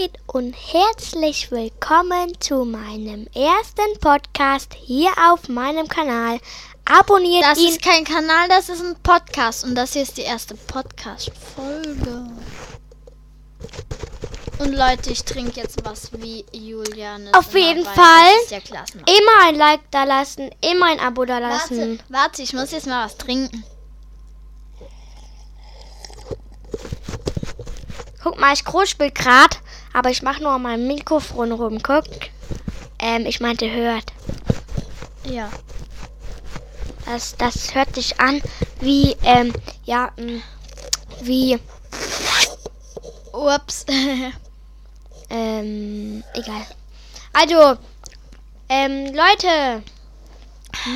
geht und herzlich willkommen zu meinem ersten Podcast hier auf meinem Kanal. Abonniert Das ihn. ist kein Kanal, das ist ein Podcast und das hier ist die erste Podcast-Folge. Und Leute, ich trinke jetzt was wie Julian. Auf jeden. Fall. Das ist ja klasse. immer ein Like da lassen, immer ein Abo da Warte, lassen. warte, ich muss jetzt mal was trinken. Guck mal, ich kruspel grad, aber ich mach nur an meinem Mikrofon rum. Guck. Ähm, ich meinte hört. Ja. Das, das hört sich an wie, ähm, ja, mh, wie, Ups. ähm, egal. Also, ähm, Leute,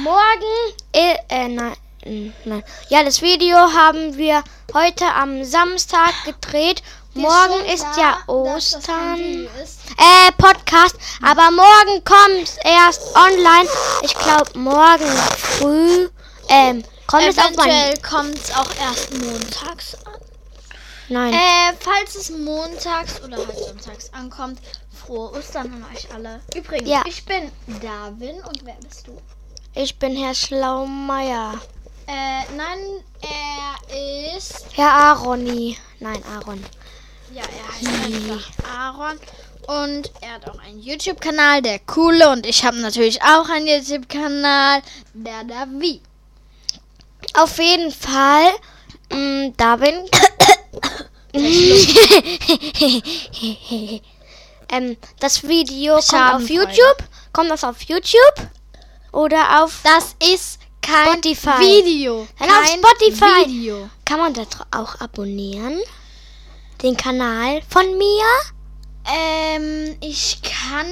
morgen, äh, äh nein, nein. Ja, das Video haben wir heute am Samstag gedreht. Morgen ist ja Ostern. Äh, Podcast. Aber morgen kommt es online. Ich glaube, morgen früh, ähm, kommt es. Eventuell kommt es auch erst montags an. Nein. Äh, falls es montags oder halt sonntags ankommt, frohe Ostern an euch alle. Übrigens, Ja. ich bin Darwin und wer bist du? Ich bin Herr Schlaumeier. Äh, nein, er ist. Herr Aroni. Nein, Aaron. Ja, er heißt einfach Aaron. Und er hat auch einen YouTube-Kanal, der coole. Und ich habe natürlich auch einen YouTube-Kanal, der Davi. Auf jeden Fall, mh, Darwin. ähm, das Video kommt auf. YouTube. Kommt das auf YouTube? Oder auf Das ist kein Spotify. Video. Dann auf kein Spotify. Video. Kann man das auch abonnieren? Den Kanal von mir? Ähm, ich kann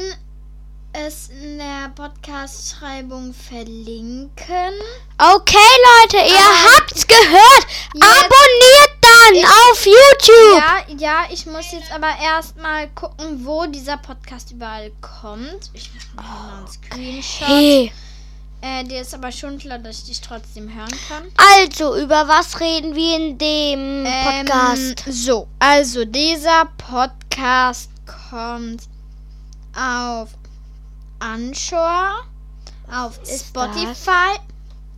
es in der Podcast-Schreibung verlinken. Okay, Leute, ihr Aber- habt's gehört. Abonniert dann auf YouTube. Ja, ja, ich muss jetzt aber erstmal gucken, wo dieser Podcast überall kommt. Ich mache mal einen Screenshot. Hey. Äh, dir ist aber schon klar, dass ich dich trotzdem hören kann. Also, über was reden wir in dem Podcast? Ähm, so, also dieser Podcast kommt auf Anchor, auf ist Spotify.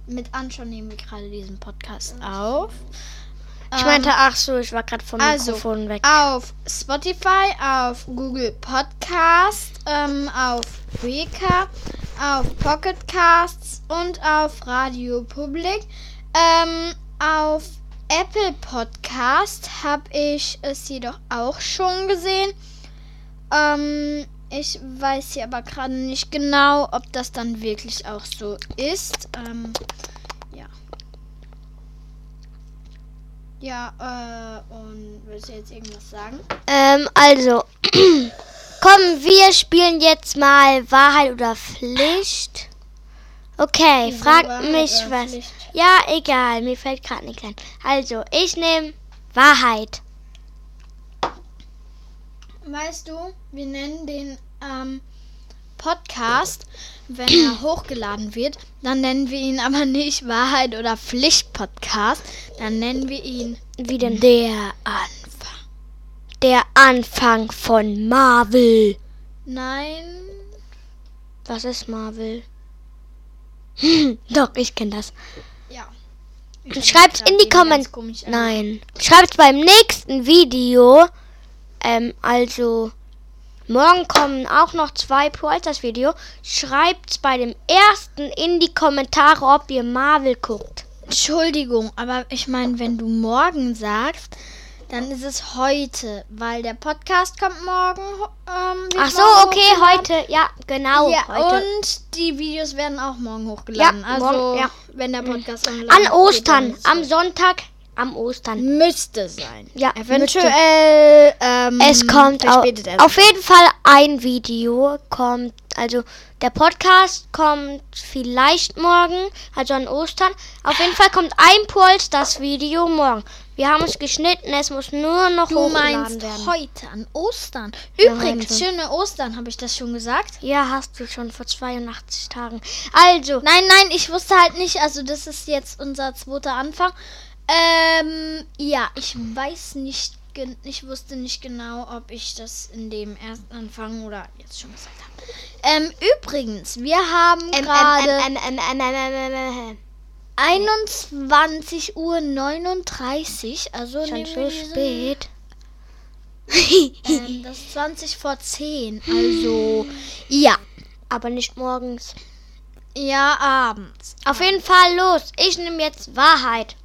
Mit Anchor nehmen wir gerade diesen Podcast auf. ich Ähm, meinte, ach so, ich war gerade vom also, Mikrofon weg. Auf Spotify, auf Google Podcast, ähm, auf Breaker, auf Pocket Casts und auf Radio Public. Ähm, auf Apple Podcast habe ich es jedoch auch schon gesehen. Ähm, ich weiß hier aber gerade nicht genau, ob das dann wirklich auch so ist. Ähm, ja. Ja, äh, und willst du jetzt irgendwas sagen? Ähm, also, komm, wir spielen jetzt mal Wahrheit oder Pflicht. Okay, Wieso fragt Wahrheit mich was. Pflicht? Ja, egal, mir fällt gerade nichts ein. Also, ich nehme Wahrheit. Weißt du, wir nennen den ähm, Podcast, wenn er hochgeladen wird, dann nennen wir ihn aber nicht Wahrheit oder Pflicht Podcast, dann nennen wir ihn Wie denn? der Anfang. Der Anfang von Marvel. Nein, Was ist Marvel? Doch, ich kenne das. ja. Schreibt's in die Kommentare. Nein. Schreibt's beim nächsten Video. Ähm, also. Morgen kommen auch noch zwei das Video. Schreibt's bei dem ersten in die Kommentare, ob ihr Marvel guckt. Entschuldigung, aber ich meine, wenn du morgen sagst, dann ist es heute, weil der Podcast kommt morgen. Ähm, Ach so, morgen okay, heute. Ja, genau. Ja, heute. und die Videos werden auch morgen hochgeladen. Ja, also, morgen, ja. wenn der Podcast online An geht, Ostern. ist Am Sonntag. Am Ostern. Müsste sein. Ja, Eventuell. Ähm, Es kommt au verspätet erst. auf jeden Fall ein Video kommt, also der Podcast kommt vielleicht morgen, also an Ostern. Auf jeden Fall kommt ein Puls das Video morgen. Wir haben es geschnitten, es muss nur noch Du hochgeladen meinst werden. heute an Ostern. Ja, Übrigens, heute. schöne Ostern, habe ich das schon gesagt? Ja, hast du schon vor 82 Tagen. Also, Nein, nein, ich wusste halt nicht. Also, das ist jetzt unser zweiter Anfang. Ähm, ja, ich weiß nicht ich wusste nicht genau, ob ich das in dem ersten Anfang oder jetzt schon gesagt habe. Ähm, übrigens, wir haben Ähm, gerade 21 Uhr 39, also Schon so spät. Ähm, das ist 20 vor 10, also ja, Aber nicht morgens. ja abends. Auf jeden Fall los. Ich nehme jetzt Wahrheit.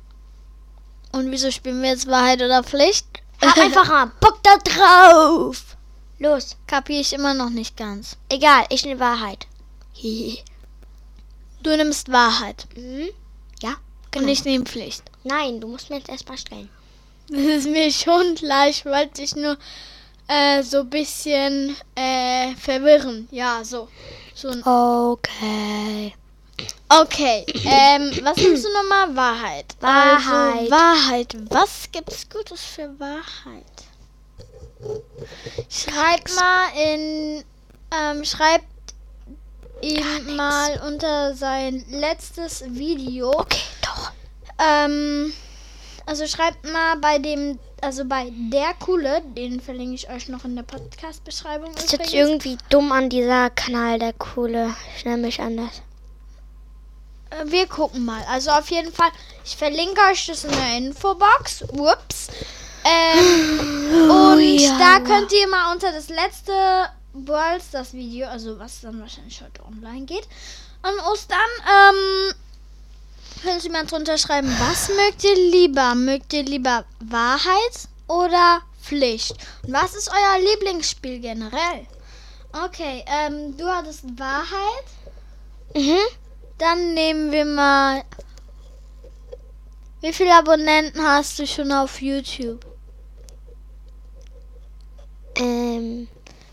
Und wieso spielen wir jetzt Wahrheit oder Pflicht? Hab einfach mal Bock da drauf. Los. Kapier ich immer noch nicht ganz. Egal, ich nehme Wahrheit. Du nimmst Wahrheit mhm. Ja, und genau. ich nehme Pflicht. Nein, du musst mir jetzt erstmal stellen. Das ist mir schon gleich, wollte ich nur äh, so ein bisschen äh, verwirren. Ja, so. so Okay. okay, ähm, was nimmst du nochmal? Wahrheit. Wahrheit. Also, Wahrheit. Was gibt's Gutes für Wahrheit? Schreib mal in, ähm, schreibt ihm mal unter sein letztes Video. Okay, doch. Ähm, also schreibt mal bei dem, also bei der Coole, den verlinke ich euch noch in der Podcast-Beschreibung. Das ist jetzt übrigens. irgendwie dumm an dieser Kanal, der coole. Ich nenne mich anders. Äh, Wir gucken mal. Also auf jeden Fall, ich verlinke euch das in der Infobox. Ups. Ähm, und ja. da könnt ihr mal unter das letzte Worlds das Video, also was dann wahrscheinlich heute online geht, an Ostern, ähm, könnt ihr mal drunter schreiben, was mögt ihr lieber? Mögt ihr lieber Wahrheit oder Pflicht? Und was ist euer Lieblingsspiel generell? Okay, ähm, du hattest Wahrheit. Mhm. Dann nehmen wir mal. Wie viele Abonnenten hast du schon auf YouTube? Ähm,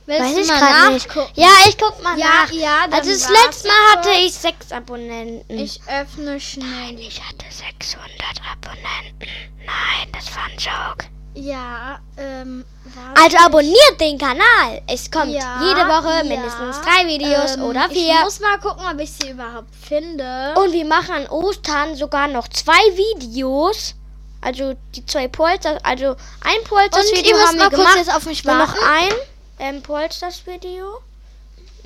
Willst weiß ich mal gerade nicht. Ja, ich guck mal Ja, nach. ja, also das letzte Mal hatte ich sechs Abonnenten. Ich öffne schnell. ich hatte 600 Abonnenten. Nein, das war ein Joke. Ja, ähm. Also abonniert den Kanal. Es kommt Ja, jede Woche ja. mindestens drei Videos Ähm, oder Ich vier. muss mal gucken, ob ich sie überhaupt finde. Und wir machen an Ostern sogar noch zwei Videos. Also die zwei Polsters, also ein müsst haben wir mal kurz gemacht. jetzt auf mich Nur noch warten. ein ähm, Polsters-Video.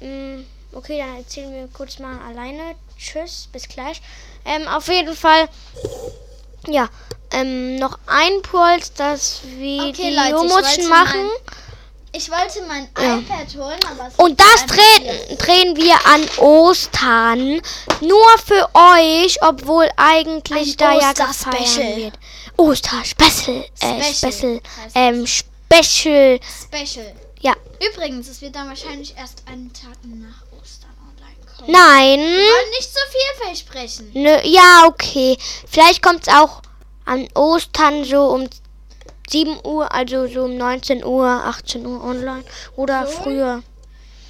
Mm, okay, dann erzählen wir kurz mal alleine. Tschüss, bis gleich. Ähm, auf jeden Fall, ja, ähm, noch ein Polsters-Video Okay, Leute, muss machen. Ich wollte mein Ja. iPad holen, aber es Und das drehen, drehen wir an Ostern. Nur für euch, obwohl eigentlich Ein da ja gefeiert wird. Oster-Special. Äh, Special Special. Ähm, Special. Special. Ja. Übrigens, es wird dann wahrscheinlich erst einen Tag nach Ostern online kommen. Nein. Wir wollen nicht so viel versprechen. Nö, ja, okay. Vielleicht kommt es auch an Ostern so um 7 Uhr, also so um 19 Uhr, 18 Uhr online. Oder So? früher.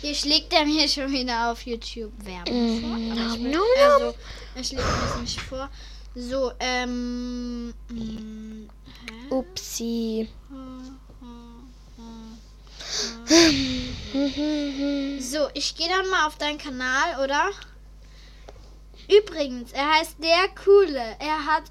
Hier schlägt er mir schon wieder auf YouTube Werbung vor. Mhm. Aber ich will, Nom, also, er schlägt mir das nicht vor. So, ähm. mm, hä? Upsi. So, ich gehe dann mal auf deinen Kanal, oder? Übrigens, er heißt der Coole. Er hat.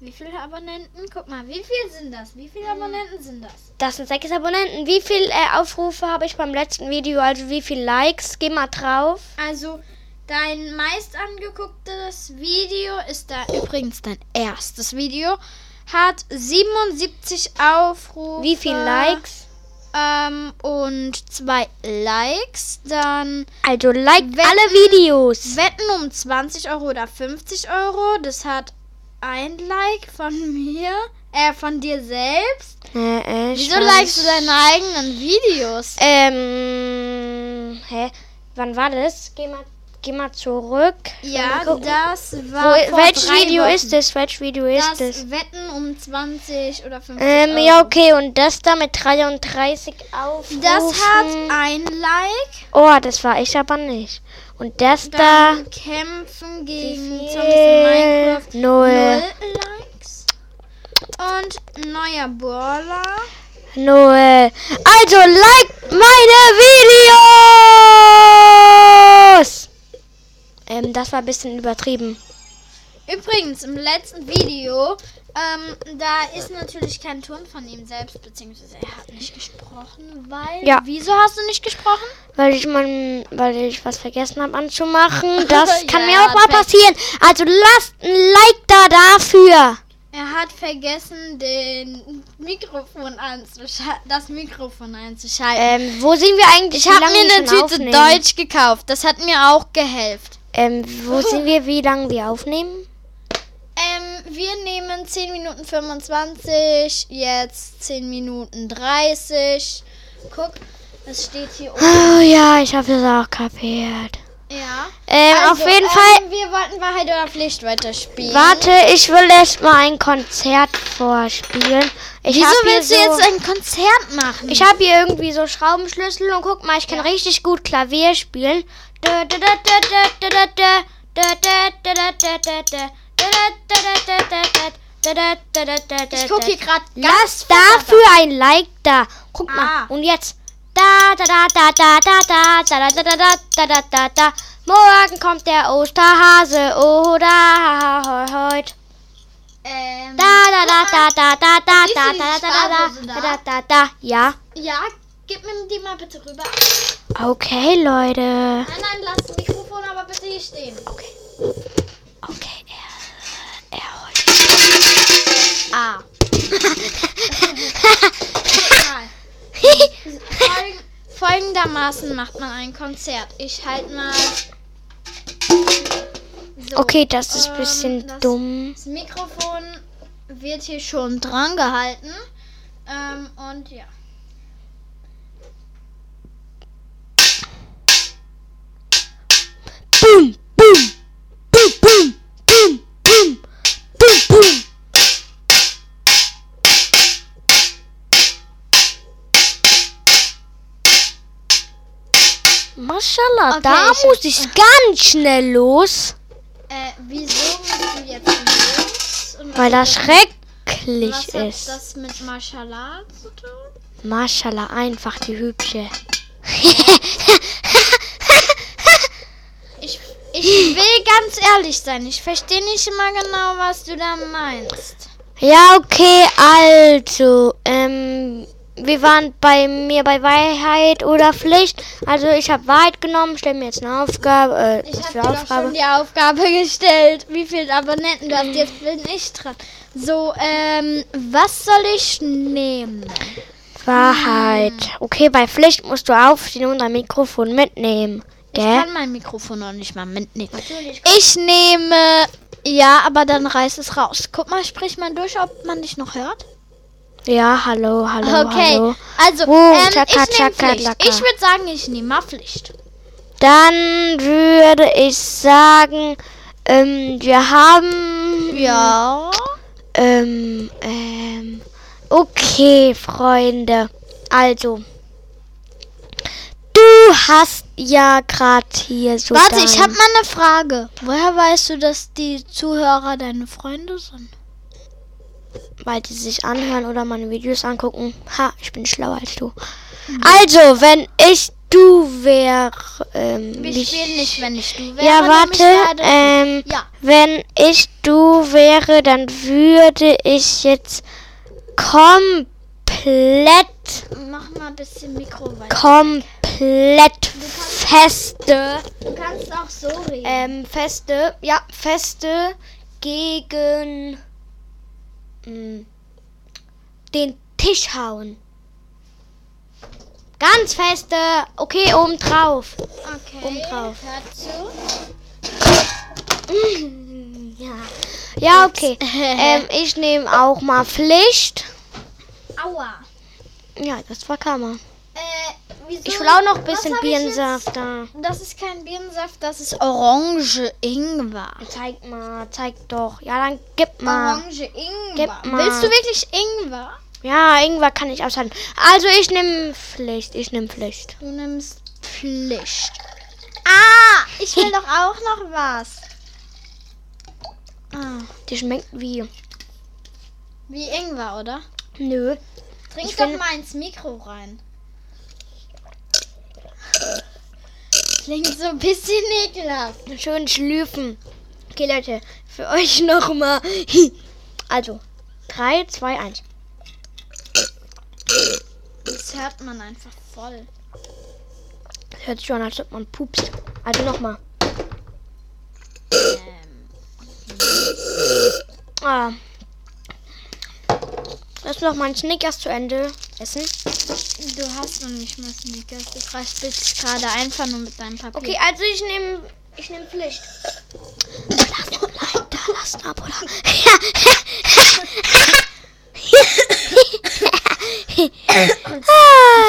Wie viele Abonnenten? Guck mal, wie viel sind das? Wie viele Abonnenten sind das? Das sind sechs Abonnenten. Wie viel äh, Aufrufe habe ich beim letzten Video? Also wie viel Likes? Geh mal drauf. Also, dein meist angegucktes Video ist da übrigens dein erstes Video. Hat 77 Aufrufe. Wie viel Likes? Ähm, und zwei Likes. Dann Also like Wetten- alle Videos. Wetten um 20 Euro oder 50 Euro. Das hat ein Like von mir. Äh, von dir selbst. Äh, äh, Wieso likest du deine eigenen Videos? Ähm, hä? Wann war das? Geh mal, geh mal zurück. ja, das Wo, war. vor welches Video Wochen. ist es? Welches Video ist Das es? Wetten um 20 oder 50 Ähm, Euro. ja, okay. Und das da mit 33 Aufrufen. Das hat ein Like. Oh, das war ich aber nicht. Und das da. Dann kämpfen gegen Zombies in Minecraft. Null. Null Likes. Und neuer Brawler. Null. Also like meine Videos. Ähm, das war ein bisschen übertrieben. Übrigens, im letzten Video, ähm, da ist natürlich kein Ton von ihm selbst, beziehungsweise er hat nicht gesprochen, weil. Ja. Wieso hast du nicht gesprochen? Weil ich mein, weil ich was vergessen habe anzumachen. Das kann Ja, mir auch mal passieren. Also lasst ein Like da dafür. Er hat vergessen, den Mikrofon anzuschalten, das Mikrofon einzuschalten. Ähm, wo sind wir eigentlich? ich habe mir eine Tüte aufnehmen? Deutsch gekauft. Das hat mir auch geholfen. Ähm, wo sind wir? Wie lange wir aufnehmen? Ähm, wir nehmen 10 Minuten 25, jetzt 10 Minuten 30. Guck, es steht hier oben. Oh ja, ich habe das auch kapiert. Ja. Ähm, Also, auf jeden ähm, Fall. Wir wollten Wahrheit oder Pflicht weiterspielen. Warte, ich will erst mal ein Konzert vorspielen. Ich Wieso willst so, du jetzt ein Konzert machen? Ich habe hier irgendwie so Schraubenschlüssel und guck mal, ich kann richtig gut Klavier spielen. Ich guck hier gerade Lass dafür ein Like da. Guck mal. Ah. Und jetzt. Da da da da da da da da da da da da da da da. Morgen kommt der Osterhase oder heute. Ähm, Da da da da da da da da da da Spardose da da? da da da. Ja. Ja, gib mir die mal bitte rüber. Okay, Leute. Nein, nein, lass das Mikrofon aber bitte hier stehen. Okay. Okay, er, er holt. Ah. Folg folgendermaßen macht man ein Konzert. Ich halte mal. So, Okay, das ist ein ähm, bisschen das- dumm. Das Mikrofon wird hier schon dran gehalten. Ähm, und ja. Maschallah, da Okay, ich- muss ich ganz schnell los, Äh, wieso musst du jetzt los? Weil was das hat das- schrecklich Was hat ist. das mit Mashallah zu tun? Maschallah, einfach die hübsche. Ich, ich will ganz ehrlich sein. Ich verstehe nicht immer genau, was du da meinst. Ja, okay, also, ähm, wir waren bei mir bei Wahrheit oder Pflicht. Also ich habe Wahrheit genommen, stell mir jetzt eine Aufgabe. Äh, Ich habe Aufgabe? schon die Aufgabe gestellt. Wie viele Abonnenten du hast. Jetzt bin ich dran. So, ähm, was soll ich nehmen? Wahrheit. Okay, bei Pflicht musst du aufstehen und ein Mikrofon mitnehmen. Ich Gell? kann mein Mikrofon noch nicht mal mitnehmen. Natürlich. Ich nehme. Ja, aber dann reiß es raus. Guck mal, sprich mal durch, ob man dich noch hört. Ja, hallo, hallo, Okay, hallo. also Oh, ähm, tschakka, ich nehme Pflicht. Ich würde sagen, ich nehme mal Pflicht. Dann würde ich sagen, ähm, wir haben Ja. Ähm, ähm, okay, Freunde. Also, du hast ja gerade hier so. Warte, ich habe mal eine Frage. Woher weißt du, dass die Zuhörer deine Freunde sind? Weil die sich anhören oder meine Videos angucken. Ha, ich bin schlauer als du. Mhm. Also, wenn ich du wäre. Ähm, Wir wie- spielen nicht, wenn ich du wäre. Ja, warte. Ähm, Ja. wenn ich du wäre, dann würde ich jetzt komplett, Mach mal ein bisschen Mikro weiter. komplett feste. Du kannst auch so reden. Ähm, feste, ja, feste gegen mh, den Tisch hauen. Ganz feste. Okay, oben drauf. okay. oben drauf. Ja. Ja, okay. ähm, ich nehme auch mal Pflicht. Aua. Ja, das war Kammer. Äh, wieso? Ich will auch noch ein bisschen Birnensaft da. Das ist kein Birnensaft, das ist Orange Ingwer. Zeig mal, zeig doch. Ja, dann gib mal. Orange Ingwer. Gib mal. Willst du wirklich Ingwer? Ja, irgendwann kann ich aushalten. Also ich nehme Pflicht. Ich nehme Pflicht. Du nimmst Pflicht. Ah, ich will doch auch noch was. Ah, Die schmeckt wie. wie Ingwer, oder? Nö. Trink Ich doch mal ins Mikro rein. Klingt so ein bisschen ekelhaft. Schön schlürfen. Okay, Leute, für euch nochmal. Also, 3, 2, 1. Das hört man einfach voll. Das hört sich schon an, als ob man pupst. Also nochmal. Ähm, Ah. Lass noch mal einen Snickers zu Ende essen. du hast noch nicht mal Snickers. Du raspelst gerade einfach nur mit deinem Papier. Okay, also ich nehme ich nehme Pflicht. Lass ein Like da, lass ein Abo da.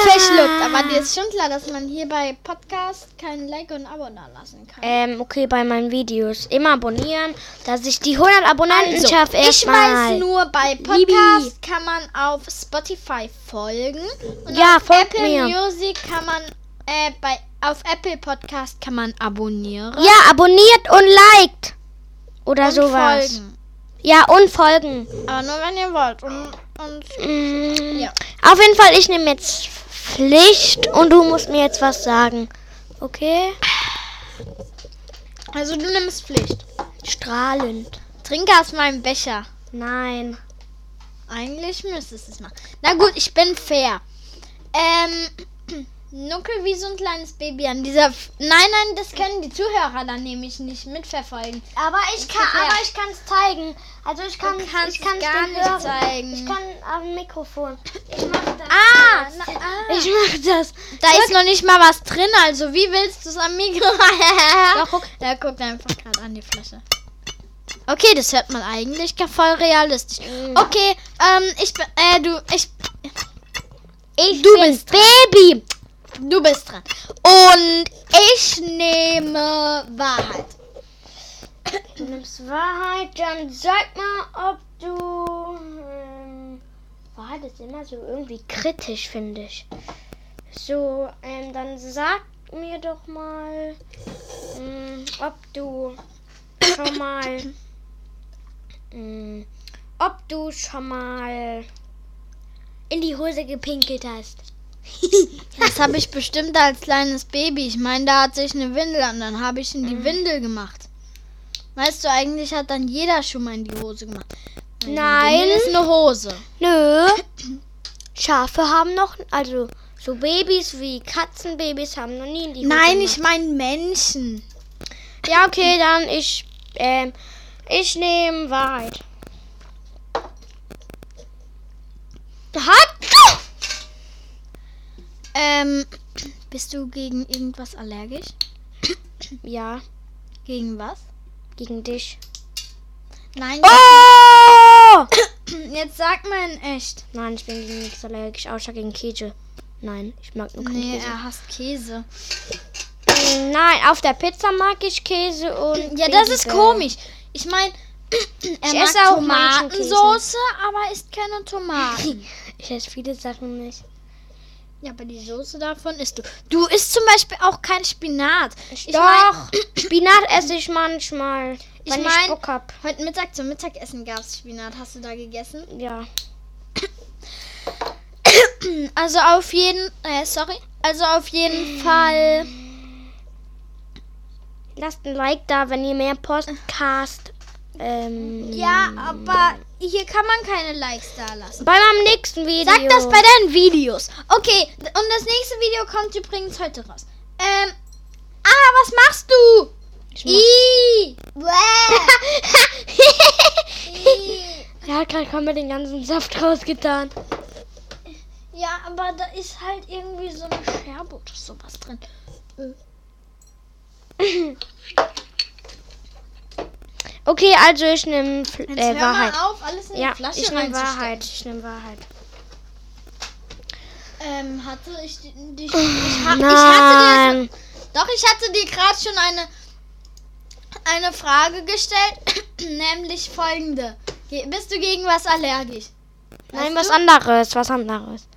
Verschluckt, aber dir ist schon klar, dass man hier bei Podcast kein Like und Abo da lassen kann. Ähm, okay, bei meinen Videos immer abonnieren, dass ich die 100 Abonnenten Also, schaffe ich weiß nur, bei Podcast kann man auf Spotify folgen. Und Ja, auf Apple mir. Music kann man, äh, bei, auf Apple Podcast kann man abonnieren. Ja, abonniert und liked. Oder und sowas. folgen. Ja, und folgen. Aber nur wenn ihr wollt. Und, und Mm, Ja. Auf jeden Fall, ich nehme jetzt Pflicht und du musst mir jetzt was sagen. Okay? also du nimmst Pflicht. Strahlend. Trinke aus meinem Becher. Nein. Eigentlich müsstest du es machen. Na gut, ich bin fair. Ähm, nuckel wie so ein kleines Baby an dieser. F nein, nein, das können die Zuhörer dann nämlich nicht mitverfolgen. Aber ich kann- aber ich kann es zeigen. Also ich kann, ich kann es gar nicht hören. zeigen. Ich kann am Mikrofon. Ich mach das. Ah, na, ah. Ich mach das. Da ist noch nicht mal was drin, also wie willst du es am Mikro? Doch, guck. Der guckt einfach gerade an die Flasche. Okay, das hört man eigentlich gar voll realistisch. Mm. Okay, ähm, ich bin, äh, du, ich, Ich Du bin bist Baby. Du bist dran. Und ich nehme Wahrheit. Du nimmst Wahrheit, dann sag mal, ob du. Ähm, Wahrheit ist immer so irgendwie kritisch, finde ich. So, ähm, dann sag mir doch mal, ähm, ob du schon mal. ähm, ob du schon mal in die Hose gepinkelt hast. Das habe ich bestimmt als kleines Baby. Ich meine, da hat sich eine Windel an, dann habe ich in die Windel gemacht. Weißt du, eigentlich hat dann jeder schon mal in die Hose gemacht. Nein. Windel ist eine Hose. Nö. Schafe haben noch, also so Babys wie Katzenbabys haben noch nie in die Hose Nein, gemacht. ich meine Menschen. Ja, okay, dann ich, ähm, ich nehme Wahrheit. Hat! Ähm, bist du gegen irgendwas allergisch? Ja, Gegen was? gegen dich. Nein, Oh! jetzt sag mal in echt. Nein, ich bin gegen nichts allergisch, außer gegen Käse. Nein, ich mag nur keinen Nee, Käse. er hasst Käse. Mm, Nein, auf der Pizza mag ich Käse und. Ja, das ist komisch. Ich meine, er Ich mag Tomatensoße, aber isst keine Tomaten. Ich esse viele Sachen nicht. Ja, aber die Soße davon isst du. Du isst zum Beispiel auch kein Spinat. Ich Doch, mein- Spinat esse ich manchmal, Ich wenn ich mein- Bock hab. Heute Mittag zum Mittagessen gab es Spinat. Hast du da gegessen? Ja. Also auf jeden, äh, sorry. Also auf jeden Fall. Lasst ein Like da, wenn ihr mehr Podcast. Ähm, Ja, aber hier kann man keine Likes da lassen. Bei meinem nächsten Video. Sag das bei deinen Videos. Okay, und das nächste Video kommt übrigens heute raus. Ähm. Ah, was machst du? Ich mach-. Er hat gerade kaum den ganzen Saft rausgetan. Ja, aber da ist halt irgendwie so eine Scherbe oder sowas drin. Okay, also ich nehme äh, Wahrheit. mal auf, alles in Ja, die Flasche ich nehme. Wahrheit. Ich nehme Wahrheit. Ähm, hatte ich di- dich. Ich, ha ich hatte dir. Nein. Doch, ich hatte dir gerade schon eine, eine Frage gestellt, nämlich folgende. Ge- Bist du gegen was allergisch? Nein, Weißt was du? anderes, was anderes.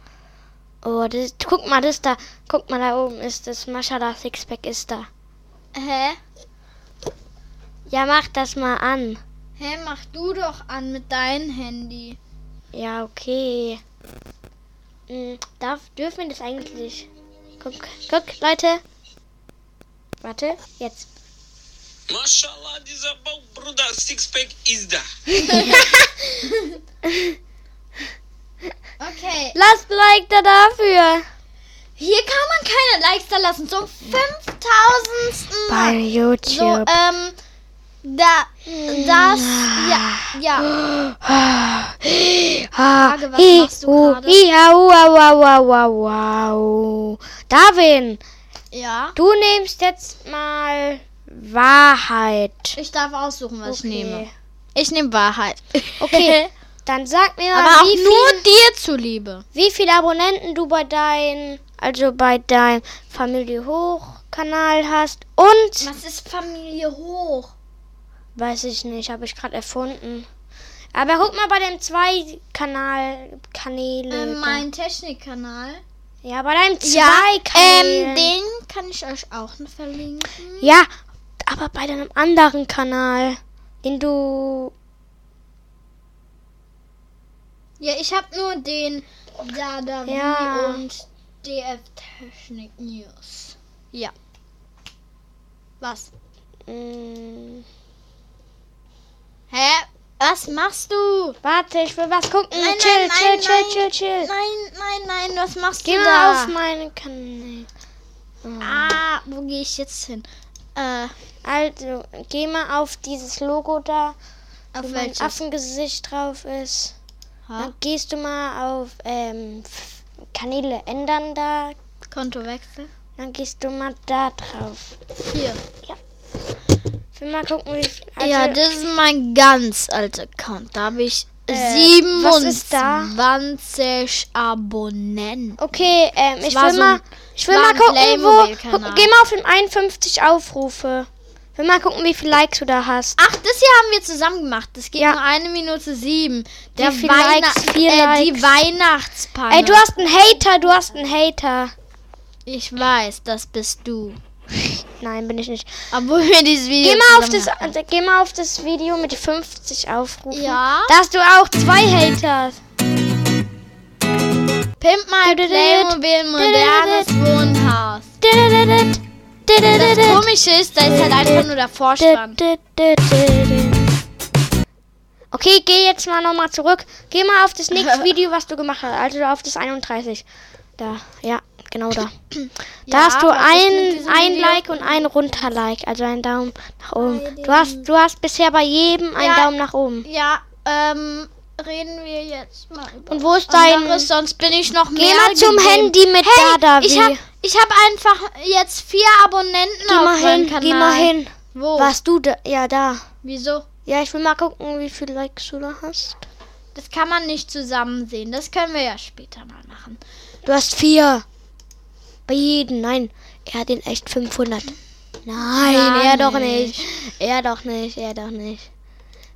Oh, das, guck mal, das da. Guck mal, da oben ist das Mashallah Sixpack ist da. Hä? Ja, mach das mal an. Hä, mach du doch an mit deinem Handy. Ja, okay. Hm, darf, dürfen wir das eigentlich? Guck, guck, Leute. Warte, jetzt. Mashallah, dieser Bau, Bruder, Sixpack ist da. Okay. Lasst ein Like da dafür. Hier kann man keine Likes da lassen. Zum 5000. Bei Mal. So, YouTube. ähm, da, das, ja, ja. Frage, was machst du gerade? Darwin, Ja. du nimmst jetzt mal Wahrheit. Ich darf aussuchen, was Okay. ich nehme. Ich nehme Wahrheit. Okay, dann sag mir mal, Aber auch wie, nur viel, dir zuliebe. wie viele Abonnenten du bei deinem, also bei deinem Familie Hoch Kanal hast und Was ist Familie hoch? Weiß ich nicht, habe ich gerade erfunden. Aber guck mal bei dem zwei Kanal Kanäle. Ähm, mein Technikkanal. ja, bei deinem zwei Ja, Kanälen. ähm, den kann ich euch auch verlinken. Ja, aber bei deinem anderen Kanal, den du. Ja, ich habe nur den Dada Ja. und DF Technik News. Ja. Was? Mh, Hä? Was machst du? warte, ich will was gucken. Nein, chill, nein, chill, nein, chill, chill, chill, Nein, nein, nein, was machst Geh du mal da? auf meinen Kanal. Ah, wo gehe ich jetzt hin? Äh, Also, geh mal auf dieses Logo da, auf wo mein welches? Affengesicht drauf ist. Ha? Dann gehst du mal auf ähm, Kanäle ändern da. Kontowechsel? Dann gehst du mal da drauf. Hier. Ich will mal gucken, wie viel. Also, ja, das ist mein ganz alter Account. Da habe ich Äh, was ist da? 27 Abonnenten. Okay, ähm, ich will so mal, ich will mal gucken, wo. Guck, geh mal auf den 51 Aufrufe. Ich will mal gucken, wie viele Likes du da hast. Ach, das hier haben wir zusammen gemacht. Das geht Ja. nur eine Minute sieben. Der Wie viel Weihna- Likes? Vier äh, Die. Weihnachtspanne. Ey, du hast einen Hater, du hast einen Hater. Ich weiß, das bist du. Nein, bin ich nicht. Obwohl wir dieses Video Geh mal auf das, also, geh mal auf das Video mit den 50 Aufrufen. Ja. Da hast du auch zwei Haters. Pimp my Playmobil modernes Wohnhaus. Das Komische ist, da ist halt einfach nur der Vorspann. Okay, geh jetzt mal nochmal zurück. Geh mal auf das nächste Video, was du gemacht hast. Also auf das 31. Da, ja, genau da. Da Ja, hast du ein, ein? Like und ein Runterlike. Also einen Daumen nach oben. Du hast, du hast bisher bei jedem einen Ja. Daumen nach oben. Ja, ähm, reden wir jetzt mal über Und wo ist dein... anderes, sonst bin ich noch Geh mehr mal zum gegeben. Handy mit Hey, Dada. ich hab, ich hab einfach jetzt vier Abonnenten Geh auf mal hin, Kanal. geh mal hin. Wo? Warst du da? Ja, da. Wieso? Ja, ich will mal gucken, wie viele Likes du da hast. Das kann man nicht zusammen sehen. Das können wir ja später mal machen. Du hast vier. Bei jedem. Nein, er hat in echt 500. Nein, Gar er doch nicht. Er doch nicht, er doch nicht.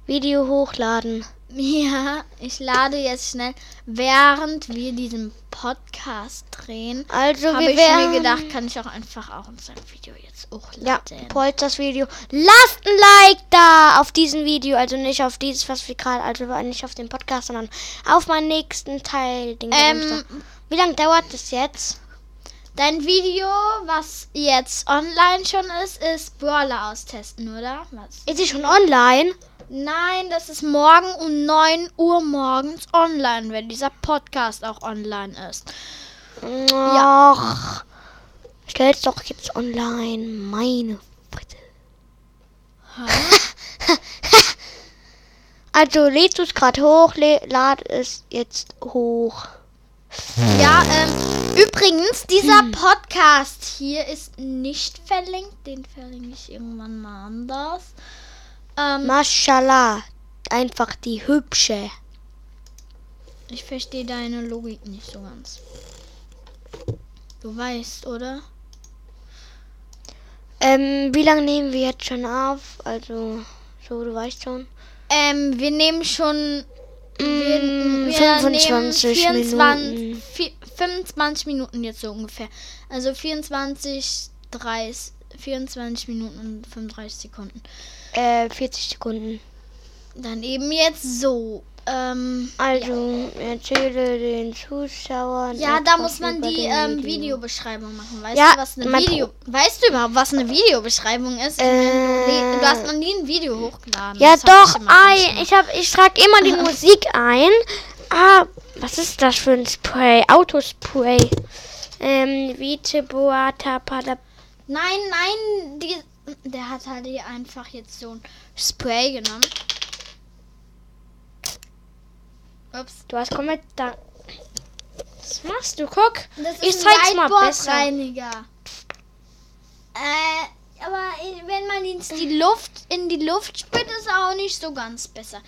Video hochladen. Ja, ich lade jetzt schnell, während wir diesen Podcast drehen, Also, habe ich mir gedacht, kann ich auch einfach auch unser Video jetzt Ja, hochladen. Polsters Video. Lasst ein Like da auf diesen Video. Also nicht auf dieses, was wir gerade, also nicht auf den Podcast, sondern auf meinen nächsten Teil. Den Ähm. Wie lange dauert das jetzt? Dein Video, was jetzt online schon ist, ist Brawler austesten, oder? Was? Ist sie schon online? Nein, das ist morgen um 9 Uhr morgens online, wenn dieser Podcast auch online ist. Ach, stell's doch jetzt online. Meine Fresse. also lädst du es gerade hoch, lad es jetzt hoch. Ja, ähm, übrigens, dieser Podcast hier ist nicht verlinkt. Den verlinke ich irgendwann mal anders. Ähm, Mashallah. Einfach die hübsche. ich verstehe deine Logik nicht so ganz. Du weißt, oder? Ähm, wie lange nehmen wir jetzt schon auf? Also, so, du weißt schon. Ähm, wir nehmen schon. Wir, wir 25 nehmen 24, Minuten. vi- 25 Minuten jetzt so ungefähr. Also 24, 30, 24 Minuten und 35 Sekunden. Äh, 40 Sekunden. Dann eben jetzt so. Ähm, Also, erzähle den Zuschauern. ja, da muss man die ähm, Video. Videobeschreibung machen. Weißt Ja, du, was eine Video? Weißt du überhaupt, was eine Videobeschreibung ist? Äh, du, hast noch nie ein Video hochgeladen. Ja, Das doch, ich ich hab, ich trage immer die Musik ein. Ah, was ist das für ein Spray? Autospray. Ähm, Vite Boata Pada. Nein, nein, die, der hat halt hier einfach jetzt so ein Spray genommen. Ups. Du hast komplett da. Was machst du? Guck. Das Ich ist zeig's ein mal besser. Äh, aber wenn man ihn in die Luft, in die Luft spürt, ist er auch nicht so ganz besser.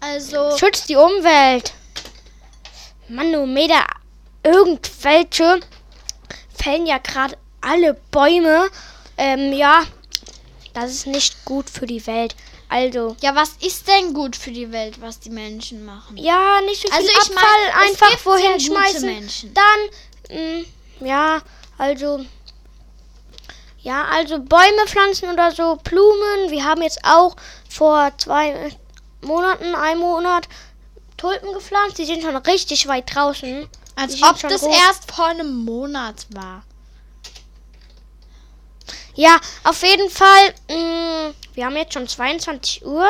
Also, Schützt die Umwelt. Manometer. Irgendwelche fällen ja gerade alle Bäume. Ähm, ja. Das ist nicht gut für die Welt. Also, ja, was ist denn gut für die Welt, was die Menschen machen? ja, nicht so viel Also ich Abfall mein, es einfach wohin schmeißen. Menschen. Dann, mh, ja, also, ja, also Bäume pflanzen oder so, Blumen. Wir haben jetzt auch vor zwei Monaten, ein Monat Tulpen gepflanzt. Die sind schon richtig weit draußen. Als ob das groß. erst vor einem Monat war. Ja, auf jeden Fall. Mh, wir haben jetzt schon 22 Uhr.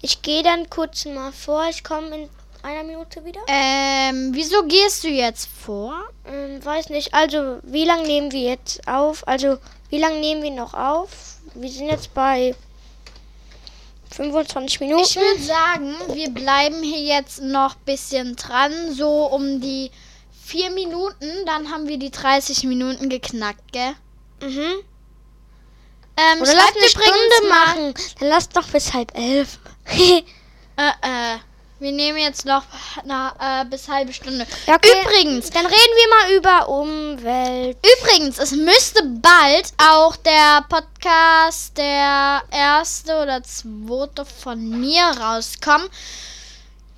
Ich gehe dann kurz mal vor. Ich komme in einer Minute wieder. Ähm, wieso gehst du jetzt vor? Ähm, weiß nicht. Also, wie lange nehmen wir jetzt auf? Also, wie lange nehmen wir noch auf? Wir sind jetzt bei 25 Minuten. Ich würde sagen, wir bleiben hier jetzt noch ein bisschen dran, so um die vier Minuten, dann haben wir die 30 Minuten geknackt, gell? mhm. Ähm, Oder lass eine Stunde machen. Dann lass doch bis halb elf. Äh, äh, wir nehmen jetzt noch na, äh, bis halbe Stunde. Ja, okay. Übrigens, Dann reden wir mal über Umwelt. übrigens, es müsste bald auch der Podcast, der erste oder zweite von mir rauskommen.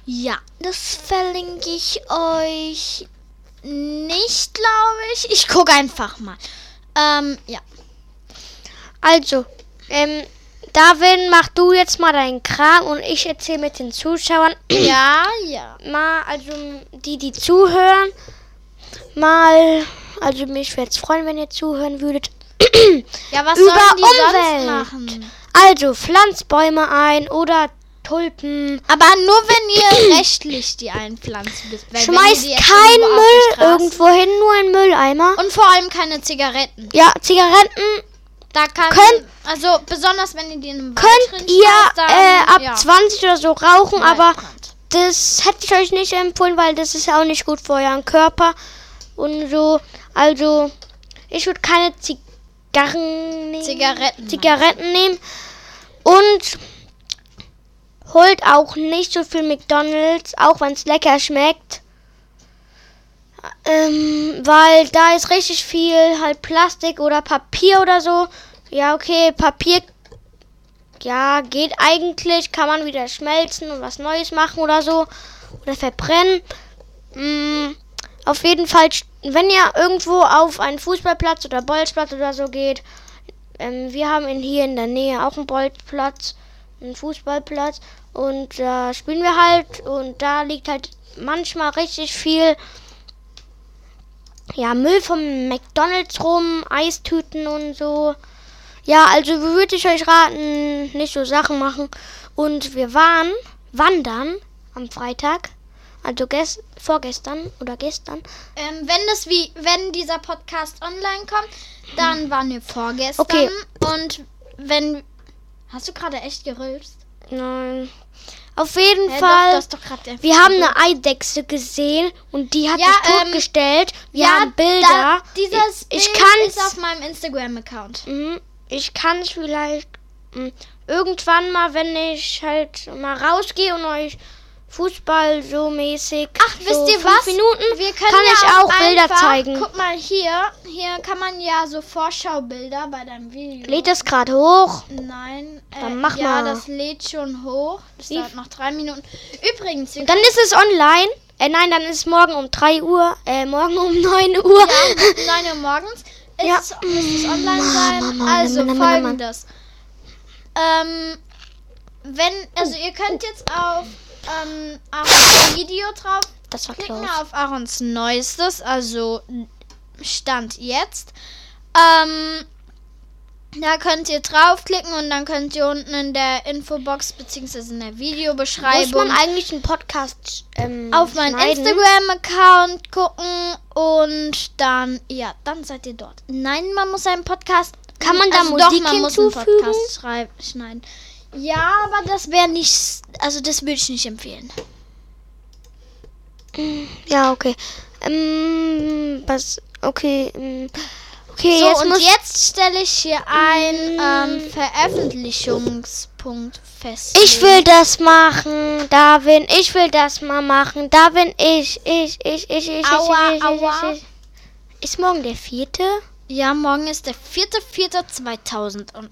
Ja, das verlinke ich euch nicht, glaube ich. Ich gucke einfach mal. Ähm, ja. Also, ähm, Darwin, mach du jetzt mal deinen Kram und ich erzähle mit den Zuschauern Ja, ja. mal, also die, die zuhören, mal, also mich würde es freuen, wenn ihr zuhören würdet. Ja, was Über sollen die Umwelt. sonst machen? Also, pflanzt Bäume ein oder Tulpen. Aber nur wenn ihr rechtlich die einpflanzen dürft. Schmeißt kein Müll irgendwo hin, nur ein Mülleimer. Und vor allem keine Zigaretten. Ja, Zigaretten Da kann Könnt- also besonders wenn ihr die in einem könnt ihr dann, äh, ab ja, 20 oder so rauchen, aber Waldbrand. das hätte ich euch nicht empfohlen, weil das ist ja auch nicht gut für euren Körper und so. Also, ich würde keine Zigarren nehmen. Zigaretten. Zigaretten nehmen. Und holt auch nicht so viel McDonalds, auch wenn es lecker schmeckt. Ähm, weil da ist richtig viel halt Plastik oder Papier oder so. Ja, okay, Papier. Ja, geht eigentlich. Kann man wieder schmelzen und was Neues machen oder so. Oder verbrennen. Mm, auf jeden Fall, wenn ihr irgendwo auf einen Fußballplatz oder Bolzplatz oder so geht, ähm, wir haben in, hier in der Nähe auch einen Bolzplatz, einen Fußballplatz und da spielen wir halt und da liegt halt manchmal richtig viel ja, Müll vom McDonalds rum, Eistüten und so. Ja, also würde ich euch raten, nicht so Sachen machen. Und wir waren wandern am Freitag, also gest vorgestern oder gestern. Ähm, wenn das wie wenn dieser Podcast online kommt, dann waren wir vorgestern Okay. und wenn hast du gerade echt gerülpst? Nein. Auf jeden Hä, Fall. doch, doch Wir haben eine Eidechse gesehen und die hat Ja, sich ähm, totgestellt. Wir ja, haben Bilder. Da, dieses ich Bild kann's- ist auf meinem Instagram-Account. Mhm, Ich kann es vielleicht mm, irgendwann mal, wenn ich halt mal rausgehe und euch Fußball so mäßig. Ach, so wisst ihr fünf was? Minuten Wir können kann ja ich auch Bilder einfach, zeigen. Guck mal hier, hier kann man ja so Vorschaubilder bei deinem Video. Lädt es gerade hoch? Nein, äh, Dann mach ja, mal. das lädt schon hoch. Das Wie- dauert noch drei Minuten. Übrigens, dann ist es online. Äh, nein, dann ist morgen um 3 Uhr. Äh, morgen um 9 Uhr. Ja, 9 Uhr morgens. Ist Ja. es, muss es online sein? Mann, Mann, also Mann, folgendes. Ähm, wenn, also ihr könnt jetzt auf ähm, Aarons Video drauf Das war klicken close. auf Aarons neuestes, also Stand jetzt. Ähm, da könnt ihr draufklicken und dann könnt ihr unten in der Infobox bzw. in der Muss Videobeschreibung man eigentlich einen Podcast ähm, auf meinen? Instagram-Account gucken und dann, ja, dann seid ihr dort. Nein, man muss einen Podcast. Kann man da also Musik doch, man muss einen hinzufügen? Podcast schrei- schneiden. Ja, aber das wäre nicht, also das würde ich nicht empfehlen. Ja, okay. Ähm, was? Okay. ähm, Okay, So, jetzt und jetzt stelle ich hier einen ähm, Veröffentlichungspunkt fest. ich will das machen, Darwin. Ich will das mal machen, Darwin. Ich, ich, ich, ich, ich, Aua, ich, ich, aua. ich, ich. Ist morgen der vierte? Ja, morgen ist der 4.4.2021.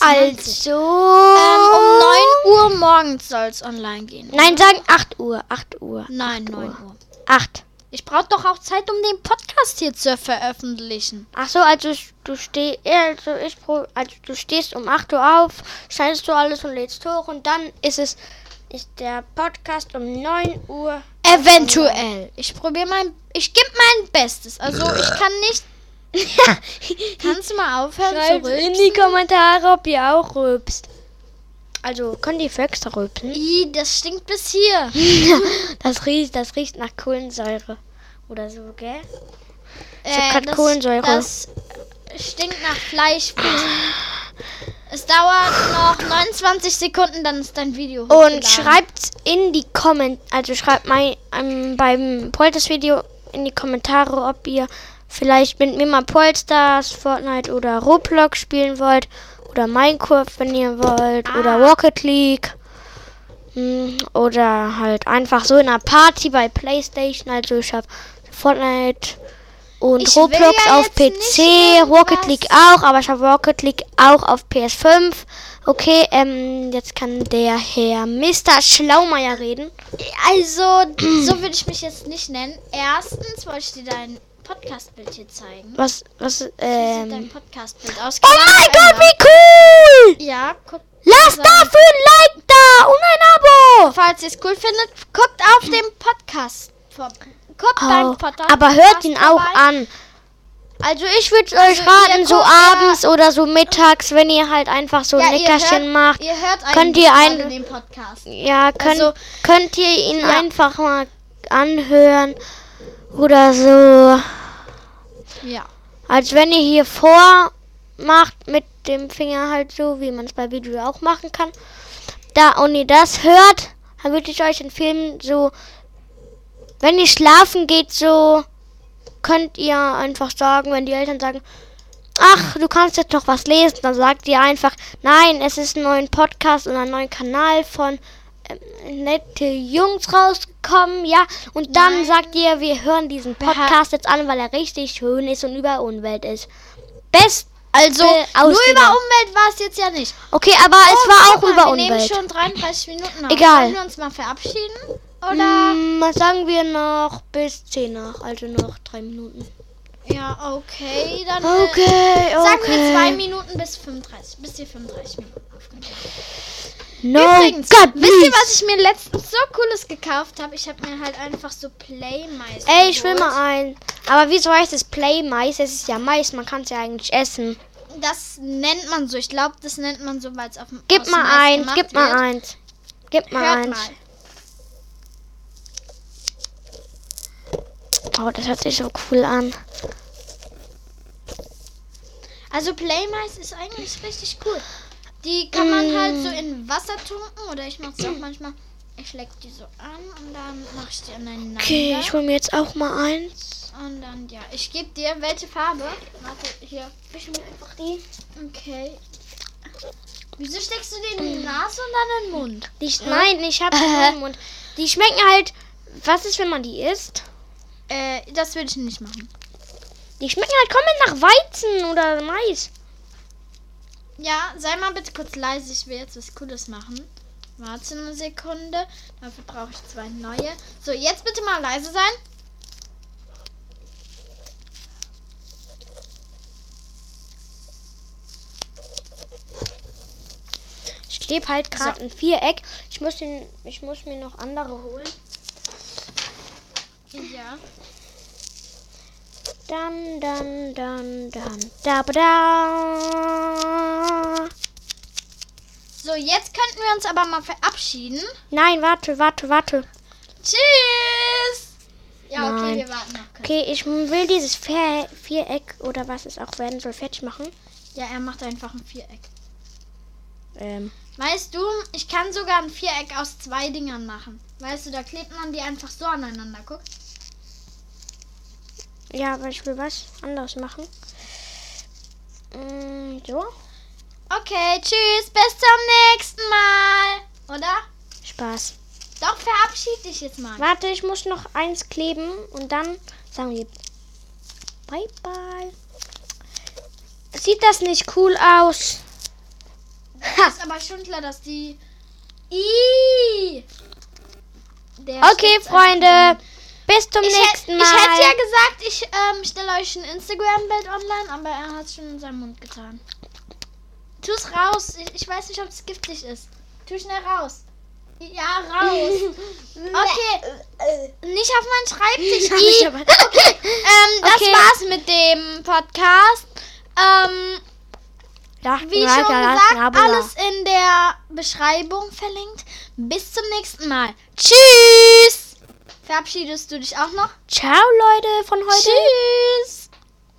Also. Ähm, um 9 Uhr morgens soll es online gehen. Nein, sagen 8 Uhr. 8 Uhr. Nein, 9 Uhr. 8. Ich brauche doch auch Zeit, um den Podcast hier zu veröffentlichen. Ach so, also du stehst, also ich also du stehst um 8 Uhr auf, schneidest du alles und lädst hoch und dann ist es, ist der Podcast um 9 Uhr. Eventuell. Ich probiere mein, ich gebe mein Bestes. Also ich kann nicht. Kannst du mal aufhören zu Schreibt in rülpsen? die Kommentare, ob ihr auch rülpst. Also, können die Füchse rülpsen? Ih, das stinkt bis hier. Das riecht, das riecht nach Kohlensäure. Oder so, gell? Äh, hab grad das- Kohlensäure. Das stinkt nach Fleisch. es dauert noch 29 Sekunden, dann ist dein Video. Und schreibt in die Kommentare, also schreibt mal ähm, beim Polters-Video in die Kommentare, ob ihr vielleicht mit mir mal Polstars, Fortnite oder Roblox spielen wollt. Oder Minecraft, wenn ihr wollt. Ah. Oder Rocket League. Hm, Oder halt einfach so in einer Party bei Playstation. Also ich habe Fortnite und Ich Roblox ja auf PC, Rocket League auch, aber ich habe Rocket League auch auf PS5. Okay, ähm, jetzt kann der Herr Mr. Schlaumeier reden. Also, so würde ich mich jetzt nicht nennen. Erstens wollte ich dir dein Podcastbild hier zeigen. Was, was, Wie sieht dein ähm. Podcastbild aus? Oh mein Gott, wie cool! Ja, guck. Lass So. dafür ein Like da und ein Abo! Falls ihr es cool findet, guckt auf den Podcast. Guckt beim Oh, Podcast. aber hört ihn auch vorbei. an. Also ich würde Also euch raten, so guckt ja- abends oder so mittags, wenn ihr halt einfach so Ja, Nickerchen hört- macht. Ihr hört Könnt ihr gerade ein- den Podcast. Ja, könnt, Also- könnt ihr ihn Ja. einfach mal anhören oder so. Ja. Als wenn ihr hier vormacht mit dem Finger halt so, wie man es bei Video auch machen kann. Da und ihr das hört, dann würde ich euch empfehlen, so, wenn ihr schlafen geht, so, könnt ihr einfach sagen, wenn die Eltern sagen, ach, du kannst jetzt noch was lesen, dann sagt ihr einfach, nein, es ist ein neuer Podcast und ein neuer Kanal von nette Jungs rausgekommen, ja, und dann Nein. sagt ihr, wir hören diesen Podcast jetzt an, weil er richtig schön ist und über Umwelt ist. Best Also, Äh, nur über Umwelt war es jetzt ja nicht. Okay, aber es Oh, war guck auch mal, über wir Umwelt. nehmen schon 33 Minuten auf. Egal. Wollen wir uns mal verabschieden? Oder? Mm, was sagen wir noch bis 10 nach, also noch 3 Minuten. Ja, okay. Dann Okay, okay. äh, sagen wir 2 Minuten bis 35. Bis ihr 35 Minuten aufgenommen. No, Übrigens, God, wisst ihr, was ich mir letztens so cooles gekauft habe? Ich habe mir halt einfach so Playmais Ey, ich will mal ein. Aber wieso heißt es Play Mais? Es ist ja Mais, man kann es ja eigentlich essen. Das nennt man so. Ich glaube, das nennt man so, weil es auf dem Gib mal Mais eins, gemacht gib mal wird. eins. Gib mal Hört eins. mal. Oh, das hört sich so cool an. Also Playmais ist eigentlich richtig cool. Die kann man Mm. halt so in Wasser tunken oder ich mache es auch manchmal. Ich leck die so an und dann mache ich die aneinander. Okay, ich hol mir jetzt auch mal eins. und dann, ja, ich gebe dir welche Farbe. Warte, hier. Ich mir einfach die. Okay. Wieso steckst du dir in die Nase und dann in den Mund? die nein, ich hab die im Mund. Die schmecken halt. Was ist, wenn man die isst? Äh, das würde ich nicht machen. Die schmecken halt komplett nach Weizen oder Mais. Ja, sei mal bitte kurz leise. Ich will jetzt was Cooles machen. Warte eine Sekunde. Dafür brauche ich zwei neue. So, jetzt bitte mal leise sein. Ich Ich lebe halt gerade ein Viereck. Ich muss, den, ich muss mir noch andere holen. Ja. Dann, dann, dann, dann, da, da. So, jetzt könnten wir uns aber mal verabschieden. Nein, warte, warte, warte. Tschüss! Ja, okay, Nein. wir warten noch. Okay, ich will dieses Vier Viereck oder was es auch werden soll fertig machen. Ja, er macht einfach ein Viereck. Ähm, Weißt du, ich kann sogar ein Viereck aus zwei Dingern machen. Weißt du, da klebt man die einfach so aneinander. Guck. Ja, aber ich will was anderes machen. Mm, so, Okay, tschüss, bis zum nächsten Mal. Oder? Spaß. Doch, verabschied dich jetzt mal. Warte, ich muss noch eins kleben und dann sagen wir Bye bye. Sieht das nicht cool aus? Ist aber schon klar, dass die. Der Okay, Freunde. Bis zum Ich, nächsten hätt, Mal. ich hätte ja gesagt, ich ähm, stelle euch ein Instagram-Bild online, aber er hat es schon in seinem Mund getan. Tu's raus. Ich, ich weiß nicht, ob es giftig ist. Tu schnell raus. Ja, raus. Okay. Nicht auf meinen Schreibtisch. Ich aber- Okay. Ähm, das Okay. war's mit dem Podcast. Ähm, Lachen, wie schon gesagt, alles in der Beschreibung verlinkt. Bis zum nächsten Mal. Tschüss. Verabschiedest du dich auch noch? Ciao, Leute, von heute. Tschüss.